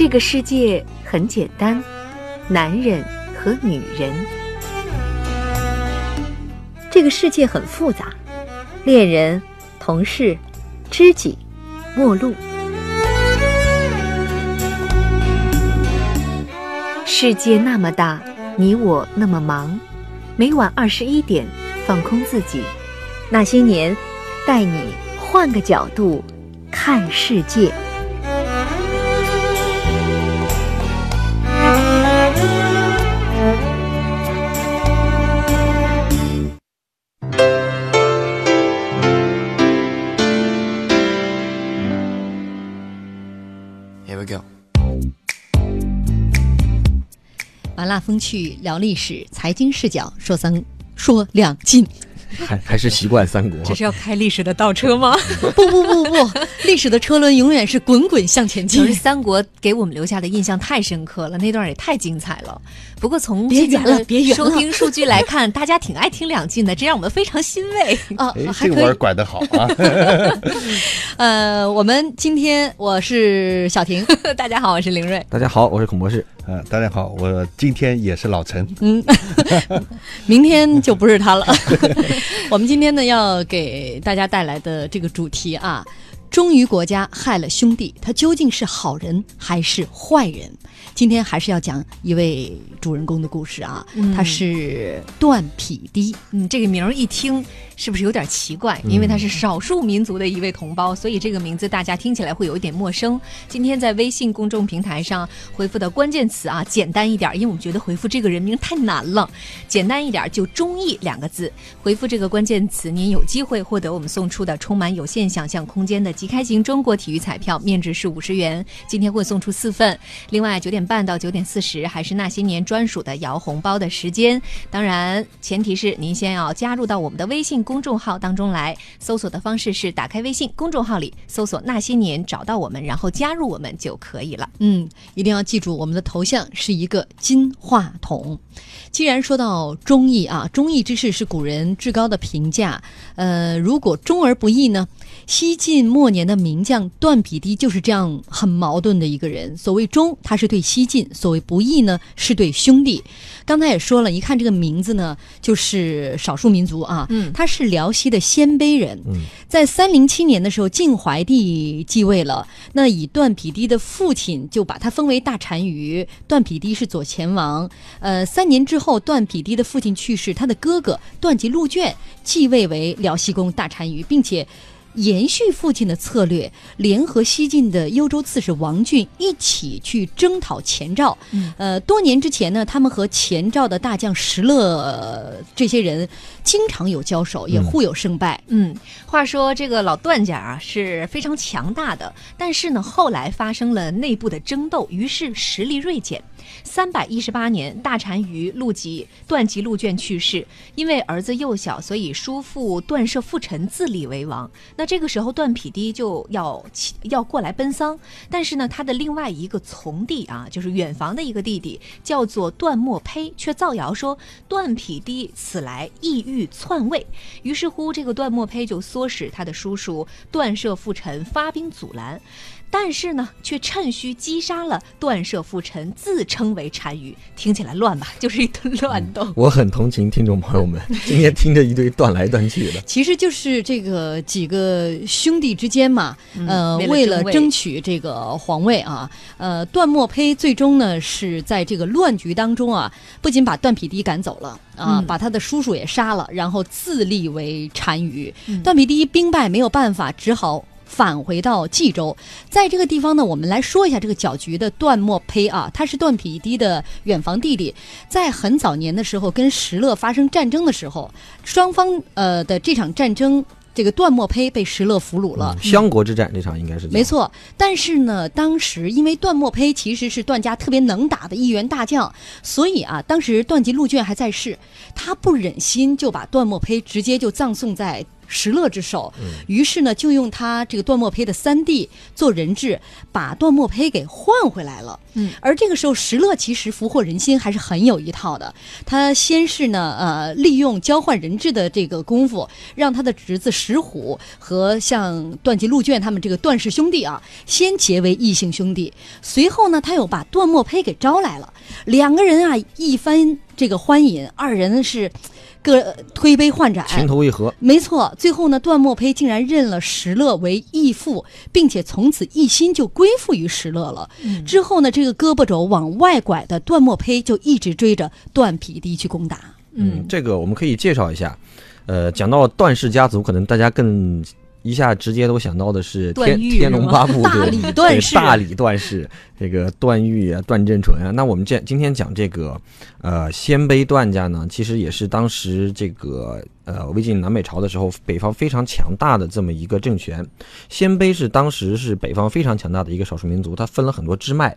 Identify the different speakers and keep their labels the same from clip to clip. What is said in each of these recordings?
Speaker 1: 这个世界很简单，男人和女人。
Speaker 2: 这个世界很复杂，恋人、同事、知己、陌路。
Speaker 1: 世界那么大，你我那么忙。每晚二十一点，放空自己。
Speaker 2: 那些年，带你换个角度看世界。
Speaker 3: 风趣聊历史，财经视角说三说两晋。
Speaker 4: 还还是习惯三国，
Speaker 3: 这是要开历史的倒车吗？不不不不，历史的车轮永远是滚滚向前进。
Speaker 5: 三国给我们留下的印象太深刻了，那段也太精彩了。不过从
Speaker 3: 别远了，别远
Speaker 5: 了。收听数据来看，大家挺爱听两晋的，这让我们非常欣慰
Speaker 4: 啊。这个弯拐得好啊！
Speaker 3: 呃，我们今天我是小婷，
Speaker 5: 大家好，我是林瑞，
Speaker 4: 大家好，我是孔博士。
Speaker 6: 呃，大家好，我今天也是老陈。
Speaker 3: 嗯，明天就不是他了。我们今天呢，要给大家带来的这个主题啊，忠于国家害了兄弟，他究竟是好人还是坏人？今天还是要讲一位主人公的故事啊，他是段匹敌。
Speaker 5: 嗯，这个名儿一听。是不是有点奇怪？因为他是少数民族的一位同胞，所以这个名字大家听起来会有一点陌生。今天在微信公众平台上回复的关键词啊，简单一点，因为我们觉得回复这个人名太难了，简单一点就“中意”两个字。回复这个关键词，您有机会获得我们送出的充满有限想象空间的即开型中国体育彩票，面值是五十元。今天会送出四份。另外，九点半到九点四十还是那些年专属的摇红包的时间。当然，前提是您先要加入到我们的微信。公众号当中来搜索的方式是打开微信公众号里搜索那些年找到我们，然后加入我们就可以了。
Speaker 3: 嗯，一定要记住我们的头像是一个金话筒。既然说到忠义啊，忠义之士是古人至高的评价。呃，如果忠而不义呢？西晋末年的名将段匹敌就是这样很矛盾的一个人。所谓忠，他是对西晋；所谓不义呢，是对兄弟。刚才也说了，一看这个名字呢，就是少数民族啊。嗯，他是辽西的鲜卑人。嗯，在三零七年的时候，晋怀帝继位了，那以段匹敌的父亲就把他封为大单于。段匹敌是左前王。呃，三年之后，段匹敌的父亲去世，他的哥哥段吉陆卷继位为辽西公大单于，并且。延续父亲的策略，联合西晋的幽州刺史王浚一起去征讨前赵。呃，多年之前呢，他们和前赵的大将石勒这些人经常有交手，也互有胜败。
Speaker 5: 嗯，话说这个老段家啊是非常强大的，但是呢，后来发生了内部的争斗，于是实力锐减。三百一十八年，大单于陆吉段吉陆卷去世，因为儿子幼小，所以叔父段摄父臣自立为王。那这个时候，段匹敌就要要过来奔丧，但是呢，他的另外一个从弟啊，就是远房的一个弟弟，叫做段墨胚，却造谣说段匹敌此来意欲篡位。于是乎，这个段墨胚就唆使他的叔叔段摄父臣发兵阻拦。但是呢，却趁虚击杀了段舍父臣，自称为单于。听起来乱吧？就是一顿乱斗。
Speaker 4: 我很同情听众朋友们，今天听着一堆断来断去的。
Speaker 3: 其实就是这个几个兄弟之间嘛，呃，为了争取这个皇位啊，呃，段墨胚最终呢是在这个乱局当中啊，不仅把段匹敌赶走了啊，把他的叔叔也杀了，然后自立为单于。段匹敌兵败没有办法，只好。返回到冀州，在这个地方呢，我们来说一下这个搅局的段墨胚啊，他是段匹敌的远房弟弟，在很早年的时候跟石勒发生战争的时候，双方呃的这场战争，这个段墨胚被石勒俘虏了。
Speaker 4: 相国之战这场应该是
Speaker 3: 没错，但是呢，当时因为段墨胚其实是段家特别能打的一员大将，所以啊，当时段吉陆卷还在世，他不忍心就把段墨胚直接就葬送在。石勒之手，于是呢，就用他这个段墨胚的三弟做人质，把段墨胚给换回来了。
Speaker 5: 嗯，
Speaker 3: 而这个时候，石勒其实俘获人心还是很有一套的。他先是呢，呃，利用交换人质的这个功夫，让他的侄子石虎和像段吉、陆卷他们这个段氏兄弟啊，先结为异姓兄弟。随后呢，他又把段墨胚给招来了，两个人啊一番这个欢饮，二人是各推杯换盏，
Speaker 4: 情投意合，
Speaker 3: 没错，最后呢，段墨胚竟然认了石勒为义父，并且从此一心就归附于石勒了。之后呢，这个胳膊肘往外拐的段墨胚就一直追着段匹敌去攻打。
Speaker 4: 嗯，这个我们可以介绍一下。呃，讲到段氏家族，可能大家更一下直接都想到的是天天龙八部
Speaker 3: 大
Speaker 4: 对
Speaker 3: 理段氏
Speaker 4: 对大理段氏，这个段誉啊、段正淳啊。那我们这今天讲这个呃鲜卑段家呢，其实也是当时这个呃魏晋南北朝的时候，北方非常强大的这么一个政权。鲜卑是当时是北方非常强大的一个少数民族，它分了很多支脉。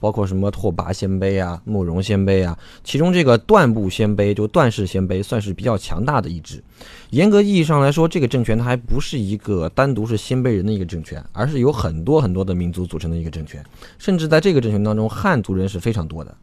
Speaker 4: 包括什么拓跋鲜卑啊、慕容鲜卑啊，其中这个段部鲜卑就段氏鲜卑算是比较强大的一支。严格意义上来说，这个政权它还不是一个单独是鲜卑人的一个政权，而是有很多很多的民族组成的一个政权。甚至在这个政权当中，汉族人是非常多的。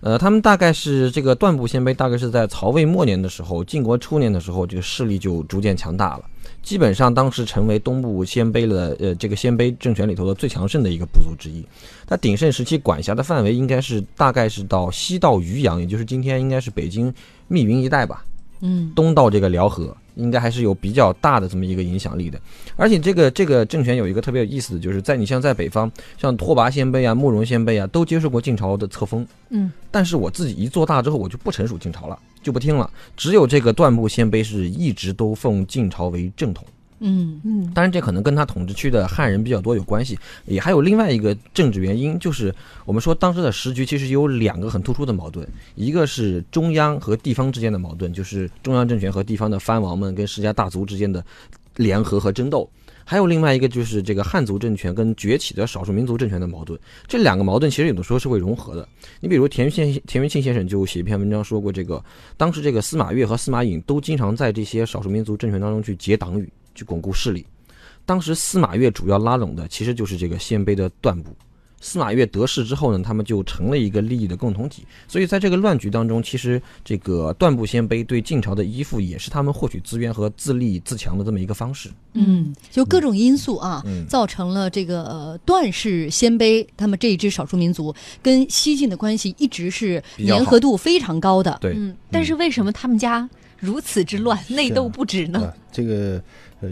Speaker 4: 呃，他们大概是这个段部鲜卑，大概是在曹魏末年的时候，晋国初年的时候，这个势力就逐渐强大了。基本上当时成为东部鲜卑的呃这个鲜卑政权里头的最强盛的一个部族之一。它鼎盛时期管辖的范围应该是大概是到西到渔阳，也就是今天应该是北京密云一带吧。
Speaker 3: 嗯，
Speaker 4: 东到这个辽河，应该还是有比较大的这么一个影响力的。而且这个这个政权有一个特别有意思的，就是在你像在北方，像拓跋鲜卑啊、慕容鲜卑啊，都接受过晋朝的册封。
Speaker 5: 嗯，
Speaker 4: 但是我自己一做大之后，我就不臣属晋朝了，就不听了。只有这个段部鲜卑是一直都奉晋朝为正统。
Speaker 3: 嗯
Speaker 5: 嗯
Speaker 4: 当然，这可能跟他统治区的汉人比较多有关系，也还有另外一个政治原因，就是我们说当时的时局其实有两个很突出的矛盾，一个是中央和地方之间的矛盾，就是中央政权和地方的藩王们跟世家大族之间的联合和争斗。还有另外一个就是这个汉族政权跟崛起的少数民族政权的矛盾，这两个矛盾其实有的时候是会融合的。你比如田先田元庆先生就写一篇文章说过，这个当时这个司马越和司马颖都经常在这些少数民族政权当中去结党羽，去巩固势力。当时司马越主要拉拢的其实就是这个鲜卑的段部。司马越得势之后呢，他们就成了一个利益的共同体。所以在这个乱局当中，其实这个段部鲜卑对晋朝的依附，也是他们获取资源和自立自强的这么一个方式。
Speaker 3: 嗯，就各种因素啊，
Speaker 4: 嗯
Speaker 3: 造成了这个呃段氏鲜卑他们这一支少数民族跟西晋的关系一直是粘合度非常高的。
Speaker 4: 对，
Speaker 5: 嗯，但是为什么他们家如此之乱，内斗不止呢？
Speaker 6: 啊，这个呃，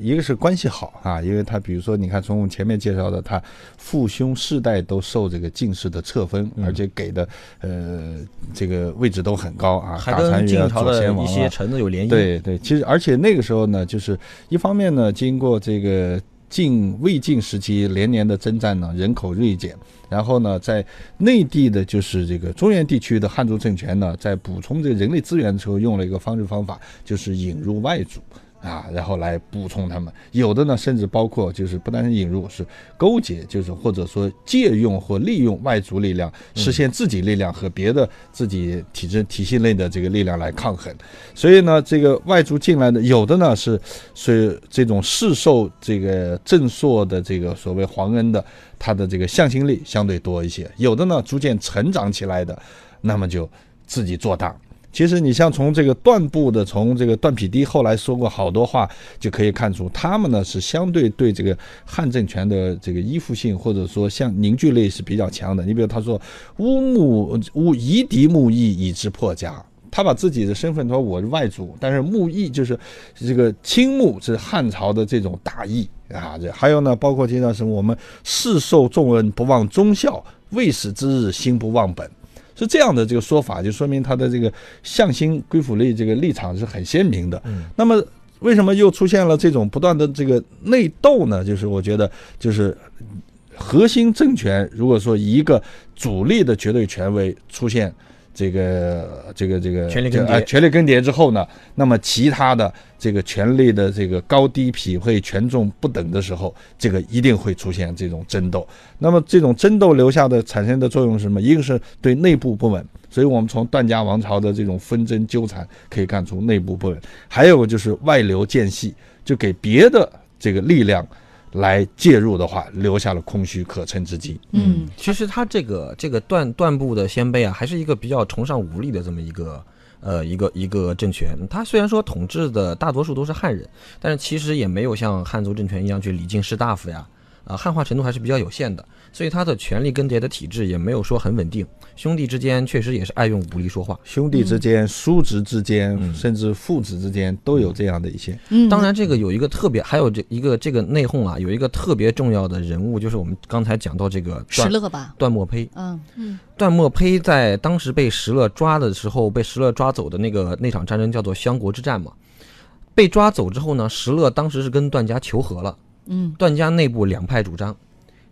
Speaker 6: 一个是关系好啊，因为他比如说，你看从我们前面介绍的，他父兄世代都受这个进士的册封，
Speaker 4: 嗯
Speaker 6: 而且给的呃这个位置都很高啊，
Speaker 4: 还跟晋朝的一些臣子有联姻。，
Speaker 6: 对对，其实而且那个时候呢，就是一方面呢，经过这个晋魏晋时期连年的征战呢，人口锐减，然后呢，在内地的就是这个中原地区的汉族政权呢，在补充这个人力资源的时候，用了一个方式方法，就是引入外族。啊，然后来补充他们，有的呢，甚至包括就是不单是引入，是勾结，就是或者说借用或利用外族力量，实现自己力量和别的自己体制体系内的这个力量来抗衡。所以呢，这个外族进来的，有的呢是是这种世受这个正朔的这个所谓皇恩的，他的这个向心力相对多一些；有的呢逐渐成长起来的，那么就自己做大。其实你像从这个段部的，从这个段匹敌后来说过好多话，就可以看出他们呢是相对对这个汉政权的这个依附性或者说像凝聚力是比较强的。你比如他说乌木乌夷狄木易以之破家。他把自己的身份说我是外族，但是木易就是这个青木是汉朝的这种大义啊。这还有呢，包括经常什么我们世受重恩不忘忠孝，未死之日心不忘本。是这样的这个说法，就说明他的这个向心归附力这个立场是很鲜明的。
Speaker 4: 嗯，
Speaker 6: 那么为什么又出现了这种不断的这个内斗呢？就是我觉得，就是核心政权如果说一个主力的绝对权威出现，这个这个这个
Speaker 4: 权力更迭
Speaker 6: 呃权力更迭之后呢，那么其他的这个权力的这个高低匹配、权重不等的时候，这个一定会出现这种争斗。那么这种争斗留下的产生的作用是什么？一个是对内部不稳，所以我们从段家王朝的这种纷争纠缠可以看出内部不稳；还有就是外流间隙，就给别的这个力量来介入的话，留下了空虚可乘之机。
Speaker 3: 嗯，
Speaker 4: 其实他这个这个段段部的鲜卑啊，还是一个比较崇尚武力的这么一个呃一个一个政权。他虽然说统治的大多数都是汉人，但是其实也没有像汉族政权一样去礼敬士大夫呀，啊、汉化程度还是比较有限的，所以他的权力更迭的体制也没有说很稳定。兄弟之间确实也是爱用武力说话。
Speaker 6: 兄弟之间、叔侄之间，
Speaker 4: 嗯
Speaker 6: 甚至父子之间都有这样的一些。
Speaker 3: 嗯，
Speaker 4: 当然，这个有一个特别，还有这一个这个内讧啊，有一个特别重要的人物，就是我们刚才讲到这个
Speaker 3: 石
Speaker 4: 段
Speaker 3: 勒吧，
Speaker 4: 段墨胚。
Speaker 3: 嗯
Speaker 4: 段墨胚在当时被石勒抓的时候，被石勒抓走的那个那场战争叫做襄国之战嘛。被抓走之后呢，石勒当时是跟段家求和了。
Speaker 3: 嗯
Speaker 4: 段家内部两派主张，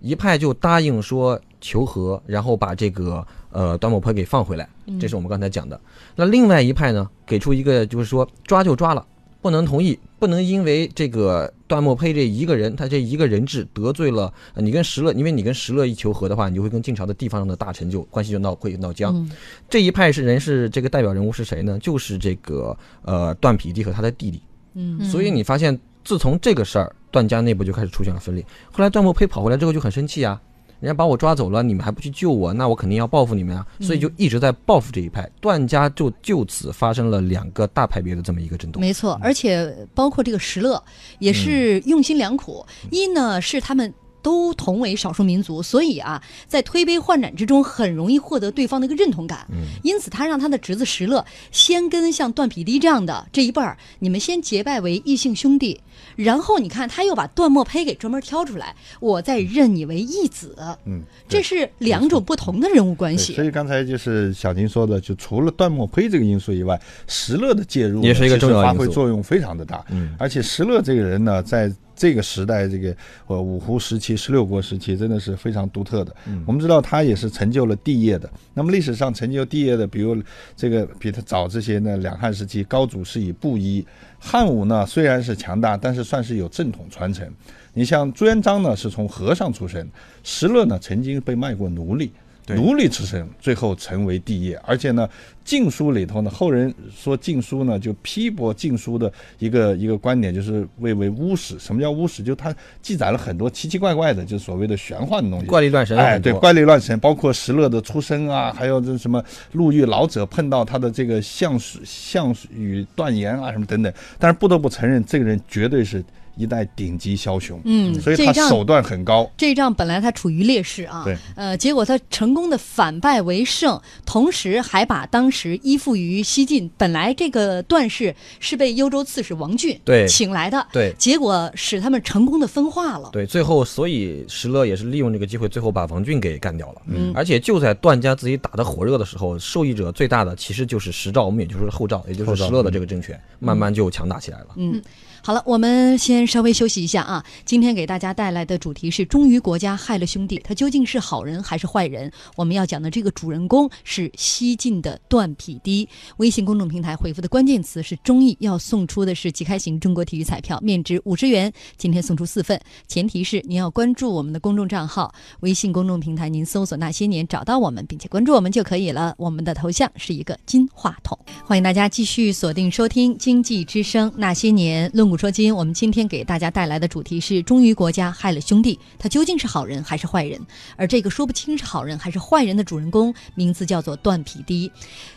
Speaker 4: 一派就答应说求和，然后把这个呃段墨胚给放回来，这是我们刚才讲的。那另外一派呢，给出一个就是说抓就抓了，不能同意，不能因为这个段墨胚这一个人，他这一个人质得罪了呃你跟石勒，因为你跟石勒一求和的话，你就会跟晋朝的地方上的大臣就关系就闹会闹僵。
Speaker 3: 嗯
Speaker 4: 这一派是人是这个代表人物是谁呢？就是这个呃段匹敌和他的弟弟。
Speaker 3: 嗯
Speaker 4: 所以你发现，自从这个事儿，段家内部就开始出现了分裂。后来段墨佩跑回来之后就很生气啊，人家把我抓走了，你们还不去救我，那我肯定要报复你们啊！所以就一直在报复这一派。段家就就此发生了两个大派别的这么一个争斗。
Speaker 3: 没错，而且包括这个石勒也是用心良苦。一呢是他们都同为少数民族，所以啊，在推杯换盏之中很容易获得对方的一个认同感。
Speaker 4: 嗯
Speaker 3: 因此，他让他的侄子石勒先跟像段匹敌这样的这一辈儿，你们先结拜为异姓兄弟，然后你看他又把段墨胚给专门挑出来，我再认你为义子。
Speaker 6: 嗯，
Speaker 3: 这是两种不同的人物关系。
Speaker 6: 所以刚才就是小金说的，就除了段墨胚这个因素以外，石勒的介入
Speaker 4: 也是一个重要因素
Speaker 6: 发挥作用非常的大。
Speaker 4: 嗯
Speaker 6: 而且石勒这个人呢，在这个时代，这个呃五胡时期、十六国时期，真的是非常独特的。
Speaker 4: 嗯
Speaker 6: 我们知道他也是成就了帝业的。那么历史上成就帝业的，比如这个比他早这些呢，两汉时期高祖是以布衣，汉武呢虽然是强大，但是算是有正统传承。你像朱元璋呢，是从和尚出身，石勒呢曾经被卖过奴隶。
Speaker 4: 对
Speaker 6: 奴隶出身，最后成为帝业，而且呢，《晋书》里头呢，后人说《晋书》呢就批驳《晋书》的一个一个观点，就是谓为巫史。什么叫巫史？就它记载了很多奇奇怪怪的，就是所谓的玄幻的东西。
Speaker 4: 怪力乱神
Speaker 6: 哎，对，怪力乱神，包括石勒的出身啊，还有这什么路遇老者碰到他的这个项羽项羽断言啊，什么等等。但是不得不承认，这个人绝对是一代顶级枭雄。
Speaker 3: 嗯
Speaker 6: 所以
Speaker 3: 这仗
Speaker 6: 他手段很高。
Speaker 3: 这一仗本来他处于劣势啊，
Speaker 6: 对，
Speaker 3: 呃，结果他成功的反败为胜，同时还把当时依附于西晋，本来这个段氏是被幽州刺史王浚
Speaker 4: 对
Speaker 3: 请来的，
Speaker 4: 对
Speaker 3: 结果使他们成功的分化了。
Speaker 4: 对，最后所以石勒也是利用这个机会，最后把王浚给干掉了。
Speaker 3: 嗯
Speaker 4: 而且就在段家自己打得火热的时候，受益者最大的其实就是石赵，我们也就是后赵，也就是石勒的这个政权，慢慢就强大起来了。
Speaker 3: 嗯，好了，我们先稍微休息一下啊。今天给大家带来的主题是忠于国家，害了兄弟，他究竟是好人还是坏人？我们要讲的这个主人公是西晋的段匹敌。微信公众平台回复的关键词是“忠义”，要送出的是即开型中国体育彩票，面值五十元，今天送出四份，前提是您要关注我们的公众账号，微信公众平台您搜索“那些年”找到我们，并且关注我们就可以了。我们的头像是一个金话筒，欢迎大家继续锁定收听《经济之声那些年》，论古说今。我们今天给大家带来的主题是忠于国家，害了兄弟，他究竟是好人还是坏人？而这个说不清是好人还是坏人的主人公，名字叫做段匹敌。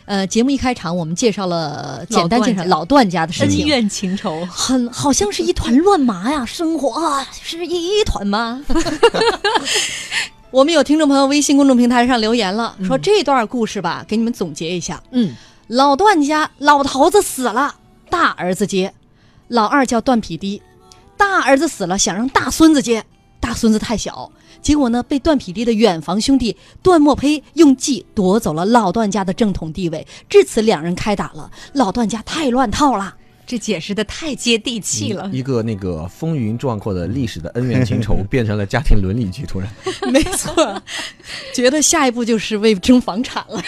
Speaker 3: 呃，节目一开场我们介绍了，简单介绍老段家的事情。
Speaker 5: 恩怨情仇，
Speaker 3: 很好像是一团乱麻呀，生活啊是一团麻。我们有听众朋友微信公众平台上留言了，说这段故事吧，给你们总结一下。
Speaker 5: 嗯，
Speaker 3: 老段家老头子死了，大儿子接，老二叫段匹敌，大儿子死了，想让大孙子接，大孙子太小，结果呢被段匹敌的远房兄弟段墨胚用计夺走了老段家的正统地位，至此两人开打了，老段家太乱套了。
Speaker 5: 这解释的太接地气了。
Speaker 4: 一个那个风云壮阔的历史的恩怨情仇，变成了家庭伦理剧，突然。
Speaker 3: 没错，觉得下一步就是为争房产了。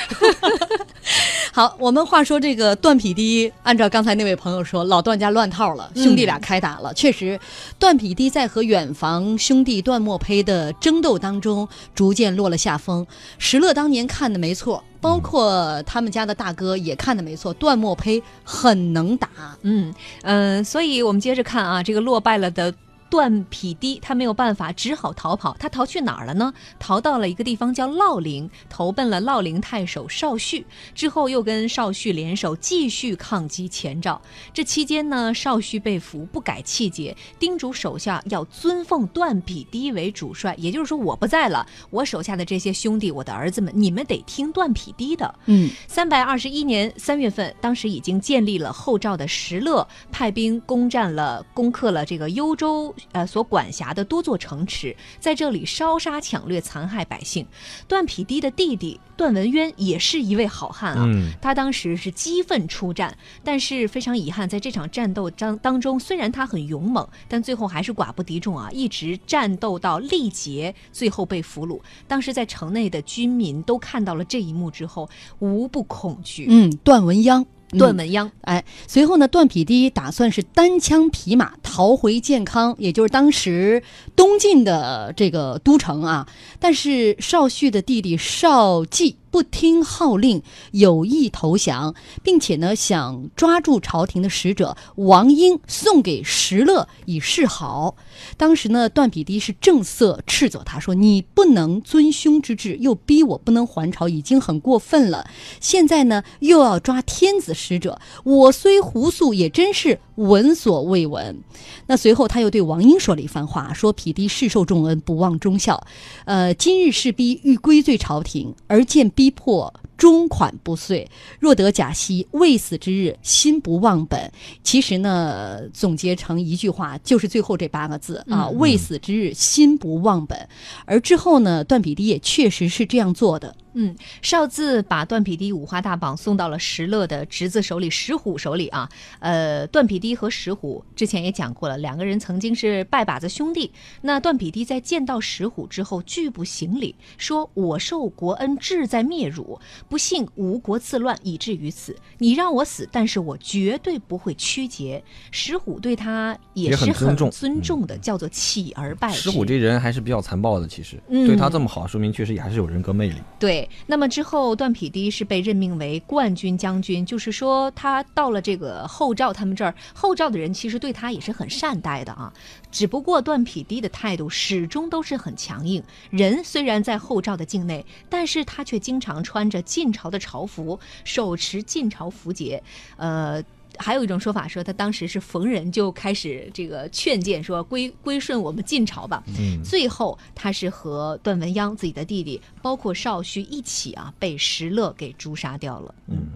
Speaker 3: 好，我们话说这个段匹敌，按照刚才那位朋友说，老段家乱套了，兄弟俩开打了。确实，段匹敌在和远房兄弟段墨胚的争斗当中，逐渐落了下风。石勒当年看的没错，包括他们家的大哥也看的没错，段墨胚很能打。
Speaker 5: 嗯嗯、呃所以我们接着看啊，这个落败了的。段匹敌他没有办法，只好逃跑。他逃去哪儿了呢？逃到了一个地方叫烙陵，投奔了烙陵太守邵绪。之后又跟邵绪联手，继续抗击前赵。这期间呢，邵绪被俘，不改气节，叮嘱手下要尊奉段匹敌为主帅。也就是说，我不在了，我手下的这些兄弟，我的儿子们，你们得听段匹敌的。
Speaker 3: 嗯，
Speaker 5: 三百二十一年三月份，当时已经建立了后赵的石勒，派兵攻占了、攻克了这个幽州。呃，所管辖的多座城池，在这里烧杀抢掠，残害百姓。段匹敌的弟弟段文渊也是一位好汉啊，
Speaker 4: 嗯
Speaker 5: 他当时是激愤出战，但是非常遗憾，在这场战斗当当中，虽然他很勇猛，但最后还是寡不敌众啊，一直战斗到力竭，最后被俘虏。当时在城内的军民都看到了这一幕之后，无不恐惧。
Speaker 3: 嗯，段文鸯。嗯
Speaker 5: 段文鸯，
Speaker 3: 哎，随后呢，段匹敌打算是单枪匹马逃回建康，也就是当时东晋的这个都城啊。但是邵绪的弟弟邵季不听号令，有意投降，并且呢想抓住朝廷的使者王英送给石勒以示好。当时呢，段匹敌是正色斥责他说：“你不能尊兄之志，又逼我不能还朝，已经很过分了。现在呢，又要抓天子使者，我虽胡素，也真是闻所未闻。”那随后他又对王英说了一番话，说：“匹敌世受重恩，不忘忠孝。呃，今日势逼欲归罪朝廷，而见逼迫。”终款不遂，若得假息，未死之日，心不忘本。其实呢，总结成一句话，就是最后这八个字啊：
Speaker 5: 嗯
Speaker 3: 未死之日，心不忘本。而之后呢，段匹敌也确实是这样做的。
Speaker 5: 嗯，邵字把段匹敌五花大绑送到了石勒的侄子手里，石虎手里啊。呃，段匹敌和石虎之前也讲过了，两个人曾经是拜把子兄弟。那段匹敌在见到石虎之后，拒不行礼，说：“我受国恩，志在灭汝，不幸吴国自乱，以至于此。你让我死，但是我绝对不会屈节。”石虎对他也
Speaker 4: 也
Speaker 5: 是
Speaker 4: 很尊重
Speaker 5: 的，叫做起而败之。
Speaker 4: 石虎这人还是比较残暴的，其实、
Speaker 5: 嗯
Speaker 4: 对他这么好，说明确实也还是有人格魅力。
Speaker 5: 对，那么之后段匹敌是被任命为冠军将军，就是说他到了这个后赵他们这儿，后赵的人其实对他也是很善待的啊。只不过段匹敌的态度始终都是很强硬，人虽然在后赵的境内，但是他却经常穿着晋朝的朝服，手持晋朝符节，呃。还有一种说法说，他当时是逢人就开始这个劝谏，说归归顺我们晋朝吧。
Speaker 4: 嗯，
Speaker 5: 最后，他是和段文鸯自己的弟弟，包括少胥一起啊，被石勒给诛杀掉了。
Speaker 4: 嗯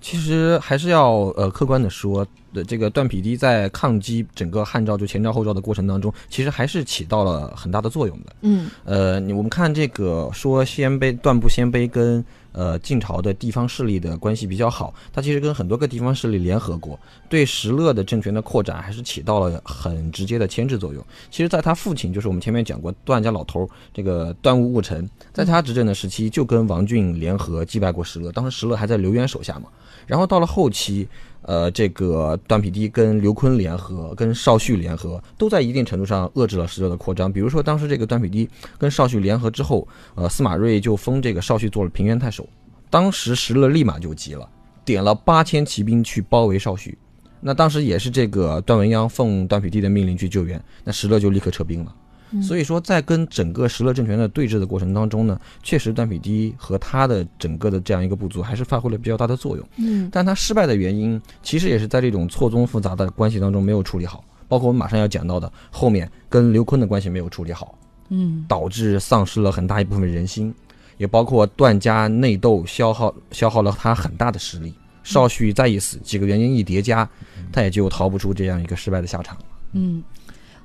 Speaker 4: 其实还是要呃客观的说，的这个段匹敌在抗击整个汉赵就前赵后赵的过程当中，其实还是起到了很大的作用的。
Speaker 5: 嗯
Speaker 4: 呃，你我们看这个说鲜卑段部鲜卑跟呃晋朝的地方势力的关系比较好，他其实跟很多个地方势力联合过，对石勒的政权的扩展还是起到了很直接的牵制作用。其实，在他父亲，就是我们前面讲过段家老头这个段务务臣，在他执政的时期就跟王俊联合击败过石勒，当时石勒还在刘渊手下嘛。然后到了后期，呃，这个段匹敌跟刘坤联合，跟邵绪联合，都在一定程度上遏制了石勒的扩张。比如说，当时这个段匹敌跟邵绪联合之后，呃，司马睿就封这个邵绪做了平原太守。当时石勒立马就急了，点了八千骑兵去包围邵绪。那当时也是这个段文鸯奉段匹敌的命令去救援，那石勒就立刻撤兵了。所以说，在跟整个石勒政权的对峙的过程当中呢，确实段匹敌和他的整个的这样一个部族还是发挥了比较大的作用。
Speaker 5: 嗯
Speaker 4: 但他失败的原因，其实也是在这种错综复杂的关系当中没有处理好，包括我们马上要讲到的后面跟刘坤的关系没有处理好，
Speaker 3: 嗯
Speaker 4: 导致丧失了很大一部分人心，也包括段家内斗消耗消耗了他很大的实力。少旭再一死，几个原因一叠加，他也就逃不出这样一个失败的下场。
Speaker 3: 嗯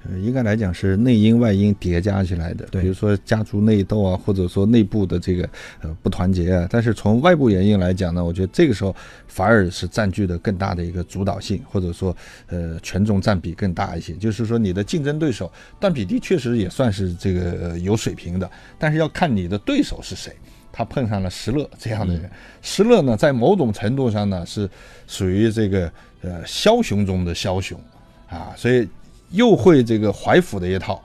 Speaker 6: 呃，应该来讲是内因外因叠加起来的，比如说家族内斗啊，或者说内部的这个呃不团结啊。但是从外部原因来讲呢，我觉得这个时候反而是占据了更大的一个主导性，或者说呃权重占比更大一些。就是说你的竞争对手段匹敌确实也算是这个、呃有水平的，但是要看你的对手是谁。他碰上了石勒这样的人。石勒呢，在某种程度上呢，是属于这个呃枭雄中的枭雄啊，所以又会这个怀抚的一套，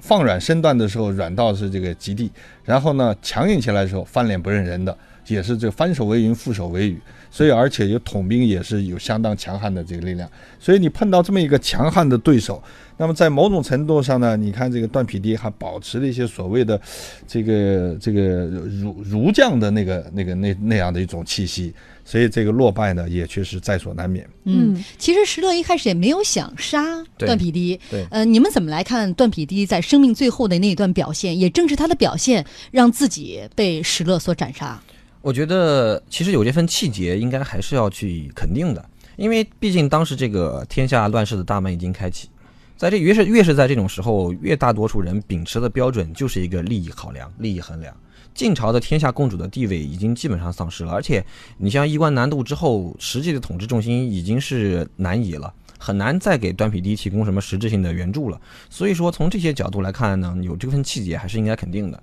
Speaker 6: 放软身段的时候软到是这个极地，然后呢强硬起来的时候翻脸不认人的，也是这翻手为云覆手为雨。所以，而且有统兵也是有相当强悍的这个力量。所以，你碰到这么一个强悍的对手，那么在某种程度上呢，你看这个段匹敌还保持了一些所谓的这个这个儒儒将的那个那个那那样的一种气息。所以，这个落败呢，也确实在所难免。
Speaker 3: 嗯，其实石勒一开始也没有想杀段匹敌。
Speaker 6: 对，
Speaker 3: 呃，你们怎么来看段匹敌在生命最后的那一段表现？也正是他的表现，让自己被石勒所斩杀。
Speaker 4: 我觉得其实有这份气节，应该还是要去肯定的，因为毕竟当时这个天下乱世的大门已经开启，在这越是越是在这种时候，越大多数人秉持的标准就是一个利益考量、利益衡量。晋朝的天下共主的地位已经基本上丧失了，而且你像衣冠南渡之后，实际的统治重心已经是南移了，很难再给段匹敌提供什么实质性的援助了。所以说，从这些角度来看呢，有这份气节还是应该肯定的。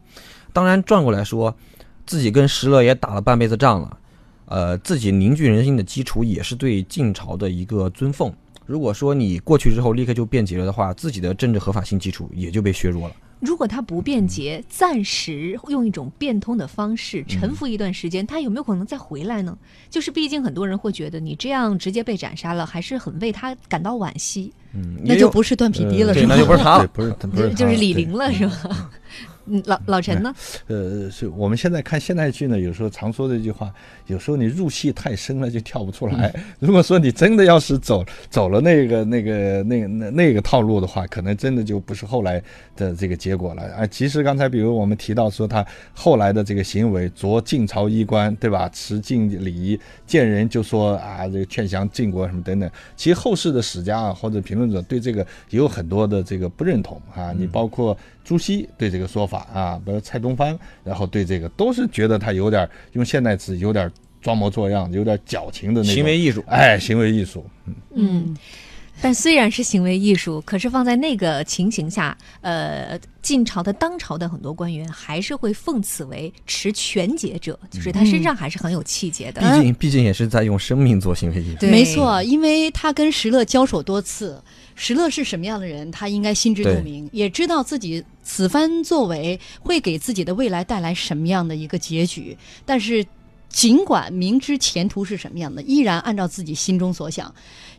Speaker 4: 当然，转过来说。自己跟石勒也打了半辈子仗了，呃，自己凝聚人心的基础也是对晋朝的一个尊奉。如果说你过去之后立刻就变节了的话，自己的政治合法性基础也就被削弱了。
Speaker 5: 如果他不变节，暂时用一种变通的方式沉浮一段时间，他有没有可能再回来呢？就是毕竟很多人会觉得你这样直接被斩杀了，还是很为他感到惋惜。
Speaker 4: 嗯，
Speaker 3: 那就不是段匹敌了，是
Speaker 4: 吗？那就不是他了，
Speaker 6: 不是不是，
Speaker 5: 就是李陵了，是吧？嗯，老老陈呢？
Speaker 6: 呃，是我们现在看现代剧呢，有时候常说的一句话，有时候你入戏太深了就跳不出来。如果说你真的要是走走了那个那个那那那个套路的话，可能真的就不是后来的这个结果了啊。其实刚才比如我们提到说他后来的这个行为，着晋朝衣冠，对吧？持晋礼仪，见人就说啊，这个劝降晋国什么等等。其实后世的史家啊或者评论者对这个也有很多的这个不认同啊。你包括朱熹对这个说法。啊，比如蔡东藩，然后对这个都是觉得他有点用现代词，有点装模作样，有点矫情的那种
Speaker 4: 行为艺术。
Speaker 6: 哎，行为艺术，
Speaker 5: 嗯嗯。但虽然是行为艺术，可是放在那个情形下，呃，晋朝的当朝的很多官员还是会奉此为持权节者，就是他身上还是很有气节的。
Speaker 4: 毕竟，毕竟也是在用生命做行为艺术。
Speaker 3: 没错，因为他跟石勒交手多次。石勒是什么样的人，他应该心知肚明，也知道自己此番作为会给自己的未来带来什么样的一个结局。但是，尽管明知前途是什么样的，依然按照自己心中所想，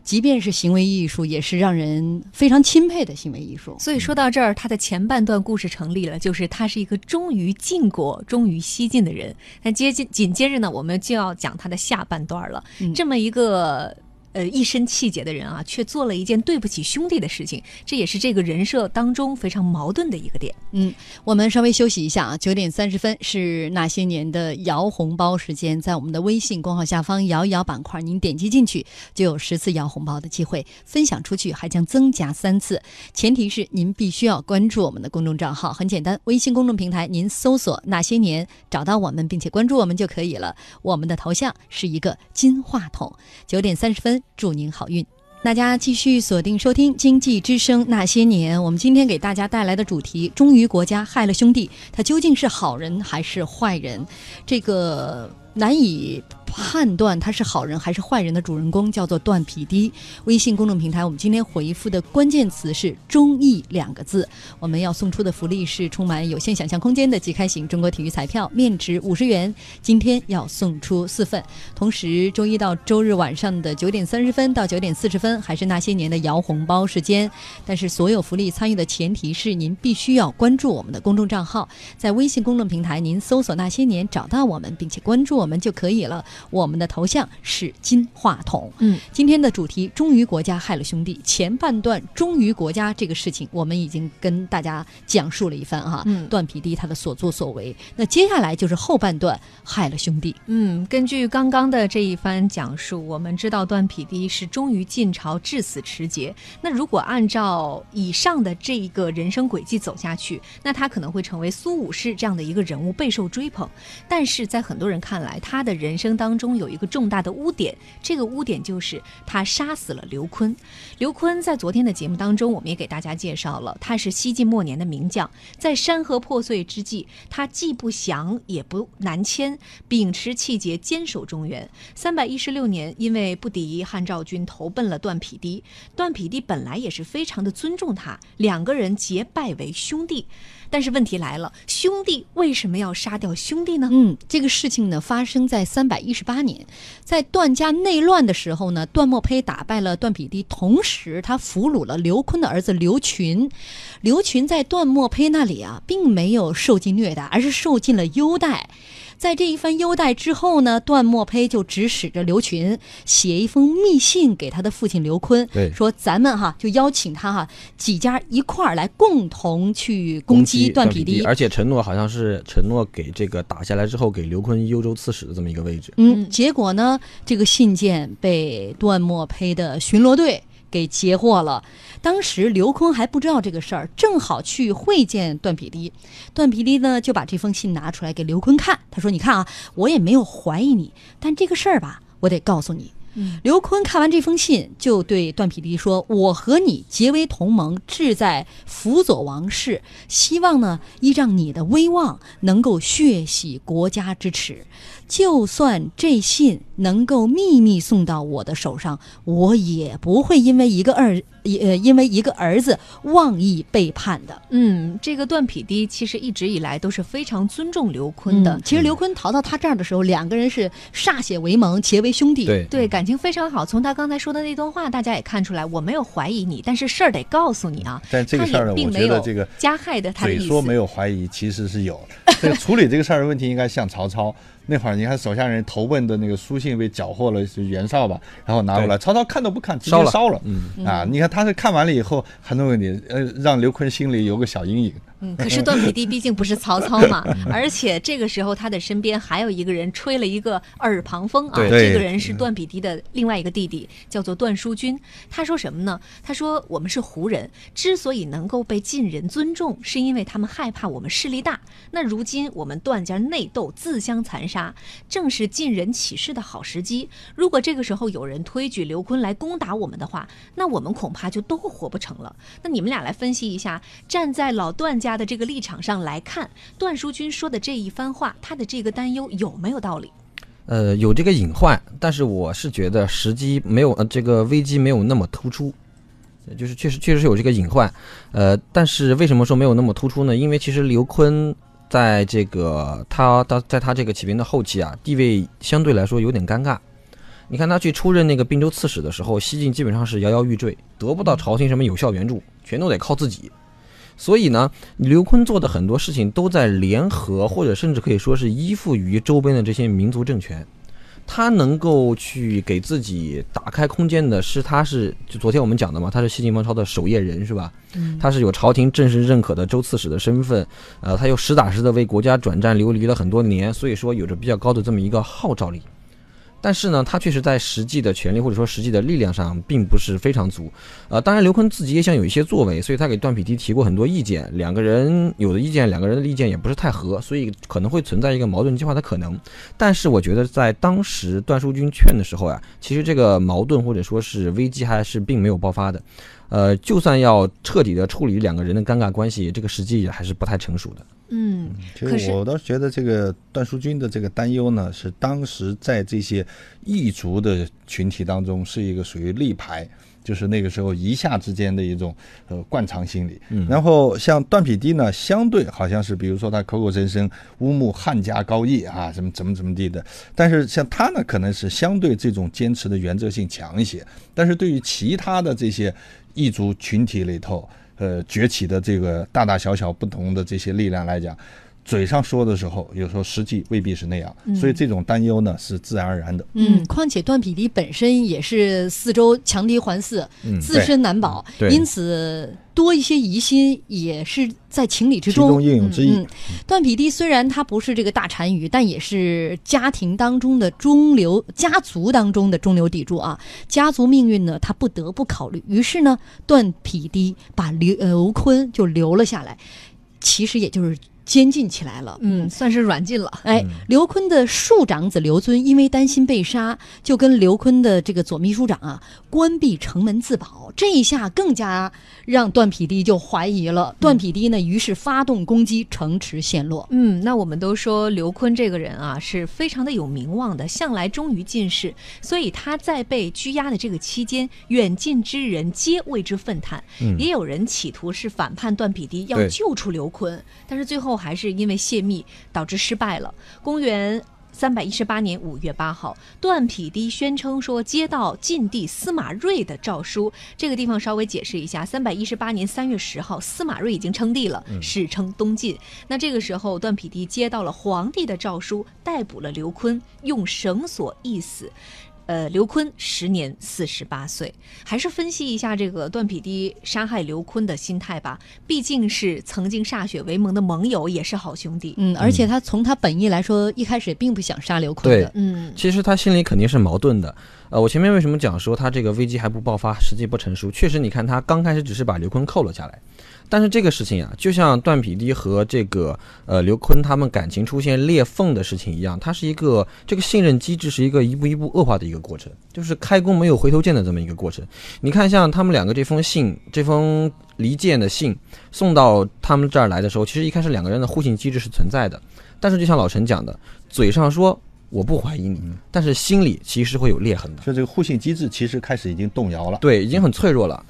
Speaker 3: 即便是行为艺术，也是让人非常钦佩的行为艺术。
Speaker 5: 所以说到这儿，他的前半段故事成立了，就是他是一个忠于晋国、忠于西晋的人。那接紧紧接着呢，我们就要讲他的下半段了。这么一个。呃，一身气节的人啊，却做了一件对不起兄弟的事情，这也是这个人设当中非常矛盾的一个点。
Speaker 3: 嗯，我们稍微休息一下啊，九点三十分是那些年的摇红包时间，在我们的微信公号下方摇一摇板块，您点击进去就有十次摇红包的机会，分享出去还将增加三次，前提是您必须要关注我们的公众账号，很简单，微信公众平台您搜索那些年，找到我们并且关注我们就可以了。我们的头像是一个金话筒。九点三十分。祝您好运！大家继续锁定收听《经济之声那些年》。我们今天给大家带来的主题：忠于国家，害了兄弟，他究竟是好人还是坏人？这个难以。判断他是好人还是坏人的主人公叫做段匹敌。微信公众平台，我们今天回复的关键词是“忠义”两个字。我们要送出的福利是充满有限想象空间的即开型中国体育彩票，面值五十元。今天要送出四份。同时，周一到周日晚上的九点三十分到九点四十分，还是那些年的摇红包时间。但是，所有福利参与的前提是您必须要关注我们的公众账号，在微信公众平台您搜索“那些年”找到我们，并且关注我们就可以了。我们的头像是金话筒。
Speaker 5: 嗯，
Speaker 3: 今天的主题忠于国家害了兄弟。前半段忠于国家这个事情，我们已经跟大家讲述了一番哈。
Speaker 5: 嗯，
Speaker 3: 段匹敌他的所作所为。那接下来就是后半段害了兄弟。
Speaker 5: 嗯，根据刚刚的这一番讲述，我们知道段匹敌是忠于晋朝，至死持节。那如果按照以上的这一个人生轨迹走下去，那他可能会成为苏武士这样的一个人物，备受追捧。但是在很多人看来，他的人生当当中有一个重大的污点，这个污点就是他杀死了刘坤。刘坤在昨天的节目当中，我们也给大家介绍了，他是西晋末年的名将，在山河破碎之际，他既不降也不南迁，秉持气节坚守中原。三百一十六年，因为不敌汉赵军，投奔了段匹敌。段匹敌本来也是非常的尊重他，两个人结拜为兄弟。但是问题来了，兄弟为什么要杀掉兄弟呢？
Speaker 3: 嗯，这个事情呢发生在三百一十八年，在段家内乱的时候呢，段墨胚打败了段匹敌，同时他俘虏了刘坤的儿子刘群。刘群在段墨胚那里啊，并没有受尽虐待，而是受尽了优待。在这一番优待之后呢，段墨胚就指使着刘群写一封密信给他的父亲刘
Speaker 6: 坤，
Speaker 3: 说咱们哈就邀请他哈几家一块儿来共同去攻击段匹敌。
Speaker 4: 而且承诺好像是承诺给这个打下来之后给刘坤幽州刺史的这么一个位置。
Speaker 3: 嗯，结果呢，这个信件被段墨胚的巡逻队给截获了。当时刘坤还不知道这个事儿，正好去会见段匹敌。段匹敌呢就把这封信拿出来给刘坤看，他说：“你看啊，我也没有怀疑你，但这个事儿吧，我得告诉你。”刘坤看完这封信，就对段匹敌说：“我和你结为同盟，志在辅佐王室，希望呢依仗你的威望，能够血洗国家之耻。就算这信能够秘密送到我的手上，我也不会因为一个儿，呃，因为一个儿子妄意背叛的。
Speaker 5: 嗯，这个段匹敌其实一直以来都是非常尊重刘坤的。
Speaker 3: 嗯其实刘坤逃到他这儿的时候，两个人是歃血为盟，结为兄弟。
Speaker 4: 对
Speaker 5: 对，感情非常好。从他刚才说的那段话，大家也看出来，我没有怀疑你，但是事儿得告诉你啊。
Speaker 6: 但这个事儿呢我觉
Speaker 5: 没有
Speaker 6: 得这个
Speaker 5: 加害的他的意思。
Speaker 6: 嘴说没有怀疑，其实是有。这个处理这个事儿的问题，应该像曹操那会儿，你看手下人投奔的那个书信被缴获了，是袁绍吧，然后拿过来，曹操看都不看，直接
Speaker 4: 烧了
Speaker 6: 烧了。
Speaker 4: 嗯
Speaker 6: 啊，你看他是看完了以后，还能问你，呃，让刘坤心里有个小阴影。
Speaker 5: 嗯，可是段匹敌毕竟不是曹操嘛，而且这个时候他的身边还有一个人吹了一个耳旁风啊，这个人是段匹敌的另外一个弟弟，叫做段叔君。他说什么呢？他说我们是胡人，之所以能够被晋人尊重，是因为他们害怕我们势力大。那如今我们段家内斗，自相残杀，正是晋人起事的好时机。如果这个时候有人推举刘坤来攻打我们的话，那我们恐怕就都活不成了。那你们俩来分析一下，站在老段家他的这个立场上来看，段淑君说的这一番话，他的这个担忧有没有道理？
Speaker 4: 呃，有这个隐患，但是我是觉得时机没有呃这个危机没有那么突出，就是确实确实是有这个隐患，呃，但是为什么说没有那么突出呢？因为其实刘坤在这个他他在他这个起兵的后期啊，地位相对来说有点尴尬。你看他去出任那个并州刺史的时候，西晋基本上是摇摇欲坠，得不到朝廷什么有效援助，全都得靠自己。所以呢，刘坤做的很多事情都在联合，或者甚至可以说是依附于周边的这些民族政权。他能够去给自己打开空间的是，他是就昨天我们讲的嘛，他是西晋王朝的守夜人，是吧？
Speaker 3: 嗯
Speaker 4: 他是有朝廷正式认可的州刺史的身份，呃，他又实打实的为国家转战流离了很多年，所以说有着比较高的这么一个号召力。但是呢，他确实在实际的权力或者说实际的力量上并不是非常足。呃，当然刘坤自己也想有一些作为，所以他给段匹敌提过很多意见，两个人有的意见，两个人的意见也不是太合，所以可能会存在一个矛盾激化的可能。但是我觉得在当时段叔君劝的时候呀、其实这个矛盾或者说是危机还是并没有爆发的。呃，就算要彻底的处理两个人的尴尬关系，这个时机也还是不太成熟的。
Speaker 5: 嗯，
Speaker 6: 其实我倒是觉得这个段淑君的这个担忧呢，是当时在这些异族的群体当中是一个属于立牌，就是那个时候一下之间的一种呃惯常心理。
Speaker 4: 嗯
Speaker 6: 然后像段匹敌呢，相对好像是比如说他口口声声乌木汉家高义啊，什么怎么怎么地的，但是像他呢，可能是相对这种坚持的原则性强一些，但是对于其他的这些异族群体里头。呃，崛起的这个大大小小不同的这些力量来讲，嘴上说的时候，有时候实际未必是那样，所以这种担忧呢是自然而然的。
Speaker 3: 嗯，况且段匹敌本身也是四周强敌环伺，
Speaker 4: 嗯
Speaker 3: 自身难保，因此多一些疑心也是在情理之
Speaker 6: 其中
Speaker 3: 中。
Speaker 6: 应有之义。
Speaker 3: 嗯，段匹敌虽然他不是这个大单于，但也是家庭当中的中流，家族当中的中流砥柱啊。家族命运呢，他不得不考虑。于是呢，段匹敌把刘刘坤就留了下来，其实也就是监禁起来了。
Speaker 5: 嗯，算是软禁了。
Speaker 3: 哎，刘坤的庶长子刘尊因为担心被杀，就跟刘坤的这个左秘书长啊关闭城门自保。这一下更加让段匹敌就怀疑了。段匹敌呢，于是发动攻击，城池陷落。
Speaker 5: 嗯，那我们都说刘坤这个人啊是非常的有名望的，向来忠于进士，所以他在被拘押的这个期间，远近之人皆为之愤叹。
Speaker 4: 嗯
Speaker 5: 也有人企图是反叛段匹敌，要救出刘坤，但是最后还是因为泄密导致失败了。公元。三百一十八年五月八号，段匹敌宣称说接到晋帝司马睿的诏书。这个地方稍微解释一下：三百一十八年三月十号，司马睿已经称帝了，史称东晋。那这个时候，段匹敌接到了皇帝的诏书，逮捕了刘坤，用绳索缢死。呃，刘坤时年四十八岁，还是分析一下这个段匹敌杀害刘坤的心态吧。毕竟是曾经歃血为盟的盟友，也是好兄弟。
Speaker 3: 嗯，而且他从他本意来说，一开始也并不想杀刘坤的。
Speaker 5: 嗯，
Speaker 4: 其实他心里肯定是矛盾的。呃，我前面为什么讲说他这个危机还不爆发，时机不成熟？确实，你看他刚开始只是把刘坤扣了下来，但是这个事情啊、就像段匹敌和这个呃刘坤他们感情出现裂缝的事情一样，它是一个这个信任机制是一个一步一步恶化的一个过程，就是开弓没有回头箭的这么一个过程。你看，像他们两个这封信，这封离间的信送到他们这儿来的时候，其实一开始两个人的互信机制是存在的，但是就像老陈讲的，嘴上说我不怀疑你，但是心里其实会有裂痕的。
Speaker 6: 就这个互信机制其实开始已经动摇了。
Speaker 4: 对，已经很脆弱了。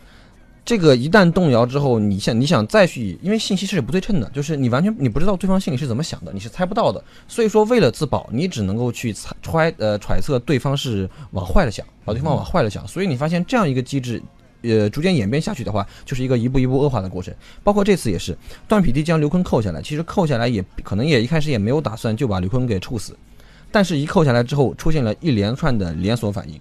Speaker 4: 这个一旦动摇之后，你想你想再去，因为信息是不对称的，就是你完全你不知道对方心里是怎么想的，你是猜不到的。所以说，为了自保，你只能够去猜揣呃揣测对方是往坏了想，把对方往坏了想。所以你发现这样一个机制。呃，逐渐演变下去的话，就是一个一步一步恶化的过程。包括这次也是，段匹敌将刘坤扣下来，其实扣下来也可能也一开始也没有打算就把刘坤给处死，但是一扣下来之后，出现了一连串的连锁反应，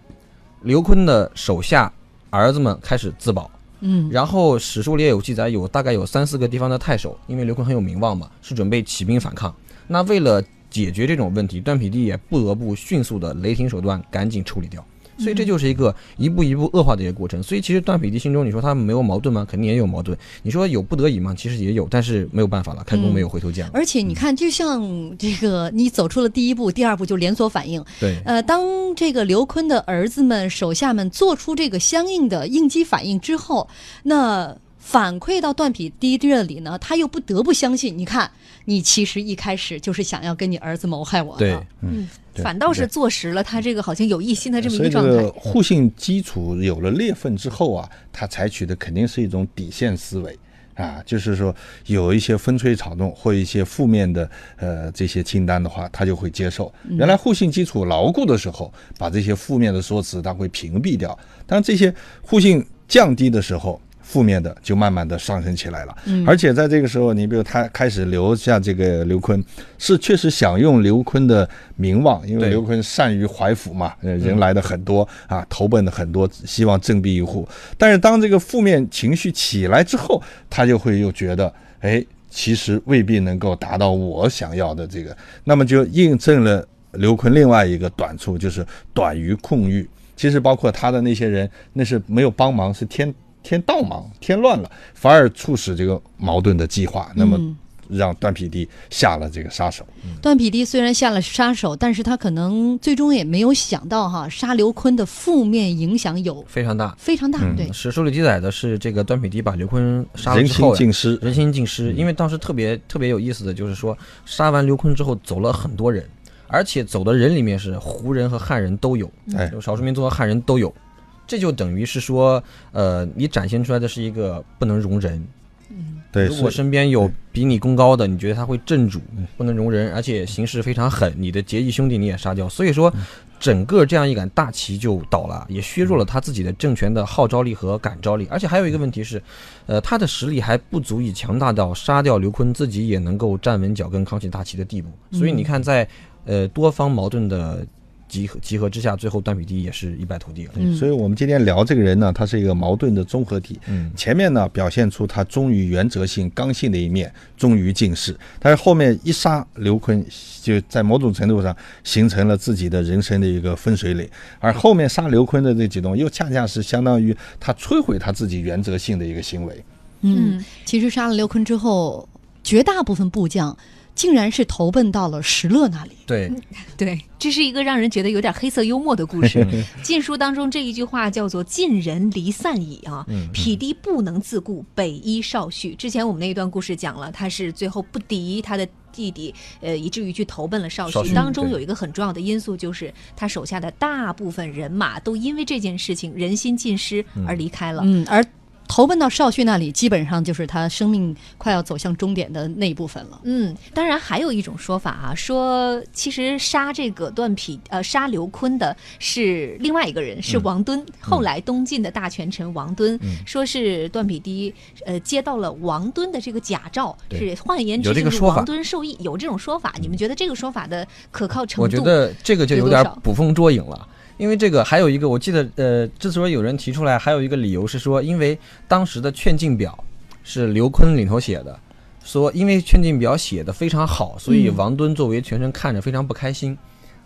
Speaker 4: 刘坤的手下儿子们开始自保，
Speaker 3: 嗯，
Speaker 4: 然后史书里也有记载，有大概有三四个地方的太守，因为刘坤很有名望嘛，是准备起兵反抗。那为了解决这种问题，段匹敌也不得不迅速的雷霆手段赶紧处理掉。所以这就是一个一步一步恶化的一个过程。所以其实段匹敌心中，你说他没有矛盾吗？肯定也有矛盾。你说有不得已吗？其实也有，但是没有办法了，开弓没有回头箭了。
Speaker 3: 而且你看，就像这个，你走出了第一步，第二步就连锁反应。
Speaker 4: 对，
Speaker 3: 呃，当这个刘坤的儿子们、手下们做出这个相应的应激反应之后，那反馈到段匹敌这里呢，他又不得不相信，你看，你其实一开始就是想要跟你儿子谋害我的。
Speaker 4: 对，
Speaker 5: 嗯，反倒是坐实了他这个好像有异心的这么一个状态
Speaker 6: 个。互信基础有了裂缝之后啊，他采取的肯定是一种底线思维。啊，就是说有一些风吹草动或一些负面的呃这些清单的话，他就会接受。原来互信基础牢固的时候，把这些负面的说辞他会屏蔽掉。当这些互信降低的时候，负面的就慢慢的上升起来了。而且在这个时候，你比如他开始留下这个刘坤，是确实想用刘坤的名望，因为刘坤善于怀抚嘛，呃人来的很多啊，投奔的很多，希望振臂一呼。但是当这个负面情绪起来之后，他就会又觉得，哎，其实未必能够达到我想要的这个，那么就印证了刘坤另外一个短处，就是短于控欲。其实包括他的那些人，那是没有帮忙，是添添倒忙，添乱了，反而促使这个矛盾的激化，那么
Speaker 3: 嗯
Speaker 6: 让段匹敌下了这个杀手。
Speaker 3: 段匹敌虽然下了杀手，但是他可能最终也没有想到哈，杀刘坤的负面影响有
Speaker 4: 非常大。
Speaker 3: 非常大。
Speaker 6: 嗯
Speaker 3: 对，
Speaker 4: 史书里记载的是这个段匹敌把刘坤杀了
Speaker 6: 人心
Speaker 4: 之后呀，
Speaker 6: 尽失，
Speaker 4: 人心尽失。因为当时特别特别有意思的就是说，杀完刘坤之后走了很多人，而且走的人里面是胡人和汉人都有，
Speaker 6: 哎
Speaker 4: 就少数民族和汉人都有。这就等于是说，呃，你展现出来的是一个不能容人。
Speaker 6: 对，
Speaker 4: 如果身边有比你功高的，你觉得他会镇主，不能容人，而且行事非常狠，你的结义兄弟你也杀掉。所以说，整个这样一杆大旗就倒了，也削弱了他自己的政权的号召力和感召力。而且还有一个问题是，呃，他的实力还不足以强大到杀掉刘坤，自己也能够站稳脚跟、扛起大旗的地步。所以你看，在呃多方矛盾的集合集合之下，最后段匹敌也是一败涂地了。
Speaker 3: 嗯
Speaker 6: 所以我们今天聊这个人呢，他是一个矛盾的综合体。
Speaker 4: 嗯，
Speaker 6: 前面呢表现出他忠于原则性、刚性的一面，忠于进士，但是后面一杀刘坤，就在某种程度上形成了自己的人生的一个分水岭。而后面杀刘坤的这举动，又恰恰是相当于他摧毁他自己原则性的一个行为。
Speaker 3: 嗯，其实杀了刘坤之后，绝大部分部将竟然是投奔到了石勒那里。
Speaker 4: 对，
Speaker 5: 对，这是一个让人觉得有点黑色幽默的故事。《晋书》当中这一句话叫做“晋人离散矣”啊，匹敌不能自顾，北依少婿。之前我们那一段故事讲了，他是最后不敌他的弟弟，呃，以至于去投奔了少
Speaker 4: 少婿
Speaker 5: 当中有一个很重要的因素，就是他手下的大部分人马都因为这件事情人心尽失而离开了。
Speaker 3: 嗯，而投奔到少旭那里，基本上就是他生命快要走向终点的那一部分了。
Speaker 5: 嗯，当然还有一种说法啊，说其实杀这个段匹呃杀刘琨的是另外一个人，是王敦。后来东晋的大权臣王敦，说是段匹敌呃接到了王敦的这个假诏，是换言之就是王敦受益，有这种说法。你们觉得这个说法的可靠程度？
Speaker 4: 我觉得这个就有点捕风捉影了。因为这个还有一个，我记得呃，之所以有人提出来，还有一个理由是说，因为当时的劝进表是刘琨里头写的，说因为劝进表写的非常好，所以
Speaker 3: 嗯
Speaker 4: 王敦作为全程看着非常不开心，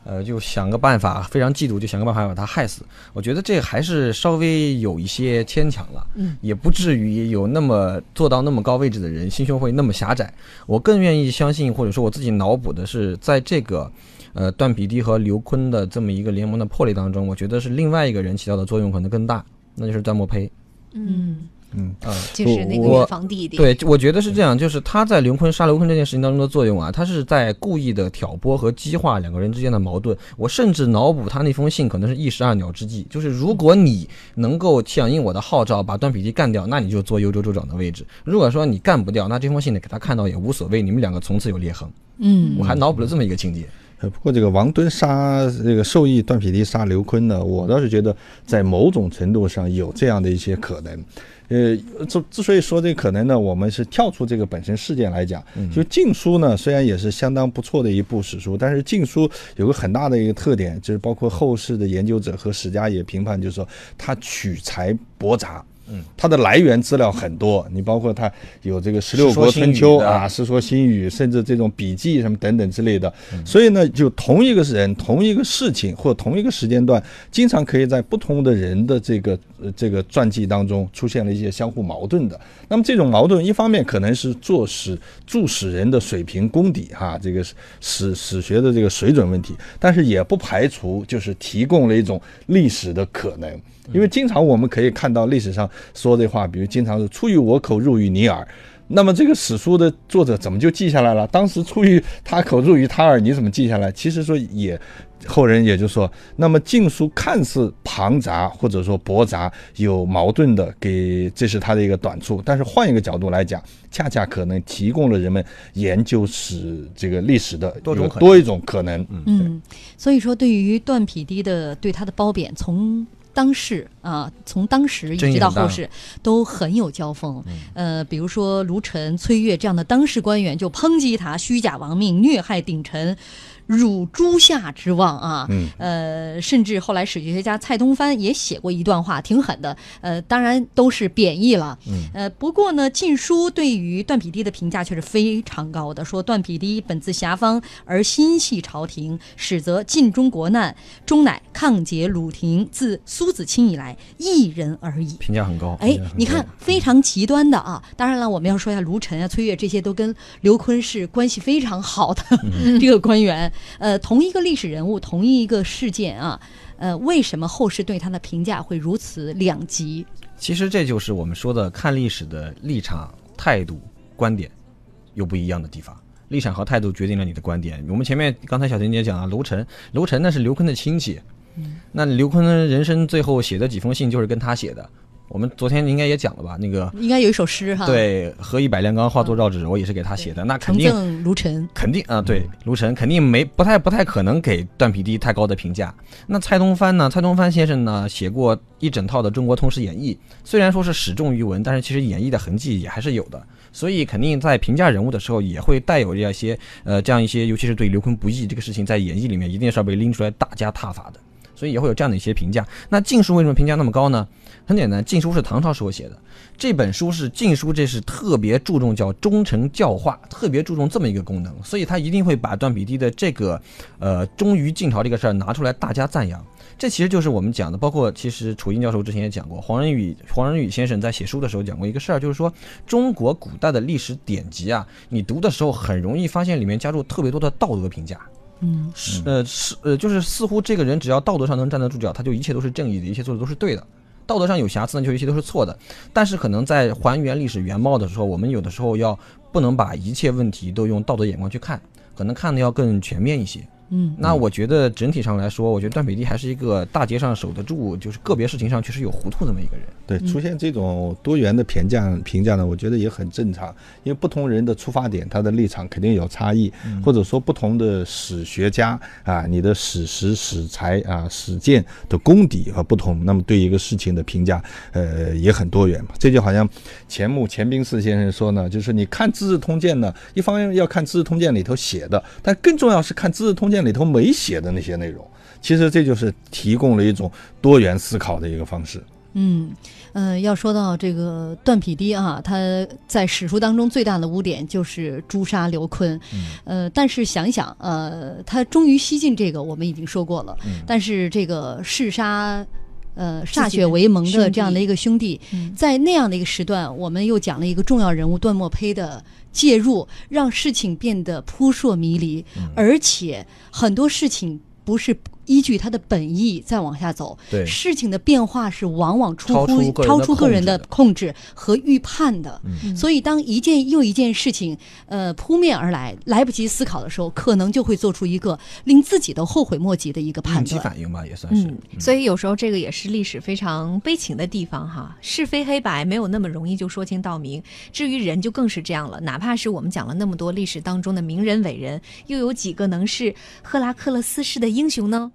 Speaker 4: 呃，就想个办法，非常嫉妒，就想个办法把他害死。我觉得这还是稍微有一些牵强了，
Speaker 5: 嗯，
Speaker 4: 也不至于有那么做到那么高位置的人心胸会那么狭窄。我更愿意相信，或者说我自己脑补的是，在这个呃段匹敌和刘坤的这么一个联盟的破裂当中，我觉得是另外一个人起到的作用可能更大，那就是段墨胚。
Speaker 5: 嗯，
Speaker 6: 嗯，
Speaker 4: 啊、
Speaker 5: 就是那个
Speaker 4: 我
Speaker 5: 远房弟弟。
Speaker 4: 对，我觉得是这样，就是他在刘坤杀刘坤这件事情当中的作用啊，他是在故意的挑拨和激化两个人之间的矛盾。我甚至脑补他那封信可能是一石二鸟之计，就是如果你能够响应我的号召，把段匹敌干掉，那你就坐幽州州长的位置；如果说你干不掉，那这封信呢给他看到也无所谓，你们两个从此有裂痕。
Speaker 3: 嗯
Speaker 4: 我还脑补了这么一个情节。
Speaker 6: 呃，不过这个王敦杀这个受益段匹敌杀刘琨呢，我倒是觉得在某种程度上有这样的一些可能。呃，之之所以说这个可能呢，我们是跳出这个本身事件来讲，就《晋书》呢，虽然也是相当不错的一部史书，但是《晋书》有个很大的一个特点，就是包括后世的研究者和史家也评判，就是说它取材驳杂。
Speaker 4: 嗯，
Speaker 6: 它的来源资料很多，你包括它有这个十六国春秋啊，《世说新语》，甚至这种笔记什么等等之类的。
Speaker 4: 嗯。
Speaker 6: 所以呢，就同一个人、同一个事情或同一个时间段，经常可以在不同的人的这个呃呃这个传记当中出现了一些相互矛盾的。那么这种矛盾，一方面可能是作史著史人的水平功底哈，这个史史学的这个水准问题，但是也不排除就是提供了一种历史的可能。因为经常我们可以看到历史上说这话，比如经常是出于我口，入于你耳。那么这个史书的作者怎么就记下来了？当时出于他口，入于他耳，你怎么记下来？其实说也，后人也就说，那么晋书看似庞杂或者说驳杂，有矛盾的，给这是它的一个短处。但是换一个角度来讲，恰恰可能提供了人们研究史这个历史的
Speaker 4: 多种
Speaker 6: 多一种可能。
Speaker 3: 嗯，所以说对于段匹敌的对他的褒贬，从当世啊，从当时一直到后世都很有交锋。呃，比如说卢陈、崔岳这样的当世官员就抨击他虚假亡命、虐害顶臣。辱诸夏之望啊，
Speaker 6: 嗯
Speaker 3: 呃，甚至后来史学家蔡东藩也写过一段话，挺狠的，呃，当然都是贬义了，
Speaker 4: 嗯
Speaker 3: 呃，不过呢，《晋书》对于段匹敌的评价却是非常高的，说段匹敌本自侠方而心系朝廷，始则晋中国难，终乃抗结鲁廷，自苏子清以来一人而已。
Speaker 4: 评价很高。
Speaker 3: 哎，你看非常极端的啊！当然了，我们要说一下卢陈啊、崔岳这些都跟刘坤是关系非常好的、这个官员。呃，同一个历史人物，同一个事件啊，呃，为什么后世对他的评价会如此两极？
Speaker 4: 其实这就是我们说的看历史的立场、态度、观点有不一样的地方。立场和态度决定了你的观点。我们前面刚才小婷姐讲了，卢陈，卢陈那是刘坤的亲戚，那刘坤人生最后写的几封信就是跟他写的。我们昨天应该也讲了吧？那个
Speaker 3: 应该有一首诗哈，，
Speaker 4: 对，何以百炼钢化作绕指，我也是给他写的。那肯定
Speaker 3: 赠卢陈。
Speaker 4: 肯定啊，对，卢陈肯定没不太不太可能给段匹敌太高的评价。那蔡东藩呢？蔡东藩先生呢，写过一整套的《中国通史演义》，虽然说是始重于文，但是其实演绎的痕迹也还是有的。所以肯定在评价人物的时候，也会带有这样一些呃这样一些，尤其是对刘坤不义这个事情，在演义里面一定是要被拎出来大加挞伐的。所以也会有这样的一些评价。那《晋书》为什么评价那么高呢？很简单，《晋书》是唐朝时候写的，这本书是《晋书》，这是特别注重叫忠诚教化，特别注重这么一个功能，所以他一定会把段笔滴的这个呃忠于晋朝这个事儿拿出来，大家赞扬。这其实就是我们讲的，包括其实楚英教授之前也讲过，黄仁宇黄仁宇先生在写书的时候讲过一个事儿，就是说中国古代的历史典籍啊，你读的时候很容易发现里面加入特别多的道德评价。
Speaker 3: 嗯，
Speaker 4: 是呃是呃，就是似乎这个人只要道德上能站得住脚，他就一切都是正义的，一切做的都是对的。道德上有瑕疵呢，就一切都是错的。但是可能在还原历史原貌的时候，我们有的时候要不能把一切问题都用道德眼光去看，可能看的要更全面一些。
Speaker 3: 嗯，
Speaker 4: 那我觉得整体上来说，我觉得段北帝还是一个大街上守得住，就是个别事情上确实有糊涂这么一个人。
Speaker 6: 对，出现这种多元的评价评价呢，我觉得也很正常，因为不同人的出发点，他的立场肯定有差异，或者说不同的史学家啊，你的史实、史才啊、史鉴的功底和不同，那么对一个事情的评价，呃，也很多元嘛。这就好像钱穆钱宾四先生说呢，就是你看《资治通鉴》呢，一方面要看《资治通鉴》里头写的，但更重要是看《资治通鉴》里头没写的那些内容。其实这就是提供了一种多元思考的一个方式。
Speaker 3: 嗯，呃，要说到这个段匹敌啊，他在史书当中最大的污点就是诛杀刘琨。呃，但是想想，呃，他忠于西晋这个我们已经说过了，嗯但是这个弑杀。呃，歃血为盟的这样的一个兄弟，在那样的一个时段，我们又讲了一个重要人物段墨胚的介入，让事情变得扑朔迷离，而且很多事情不是依据他的本意再往下走，
Speaker 4: 对
Speaker 3: 事情的变化是往往出
Speaker 4: 超
Speaker 3: 乎超出个人的
Speaker 4: 控
Speaker 3: 控制和预判的。所以，当一件又一件事情呃扑面而来，来不及思考的时候，可能就会做出一个令自己都后悔莫及的一个判断。
Speaker 4: 反应吧，也算是。
Speaker 3: 嗯
Speaker 5: 所以有时候这个也是历史非常悲情的地方哈，是非黑白没有那么容易就说清道明。至于人就更是这样了，哪怕是我们讲了那么多历史当中的名人伟人，又有几个能是赫拉克勒斯式的英雄呢？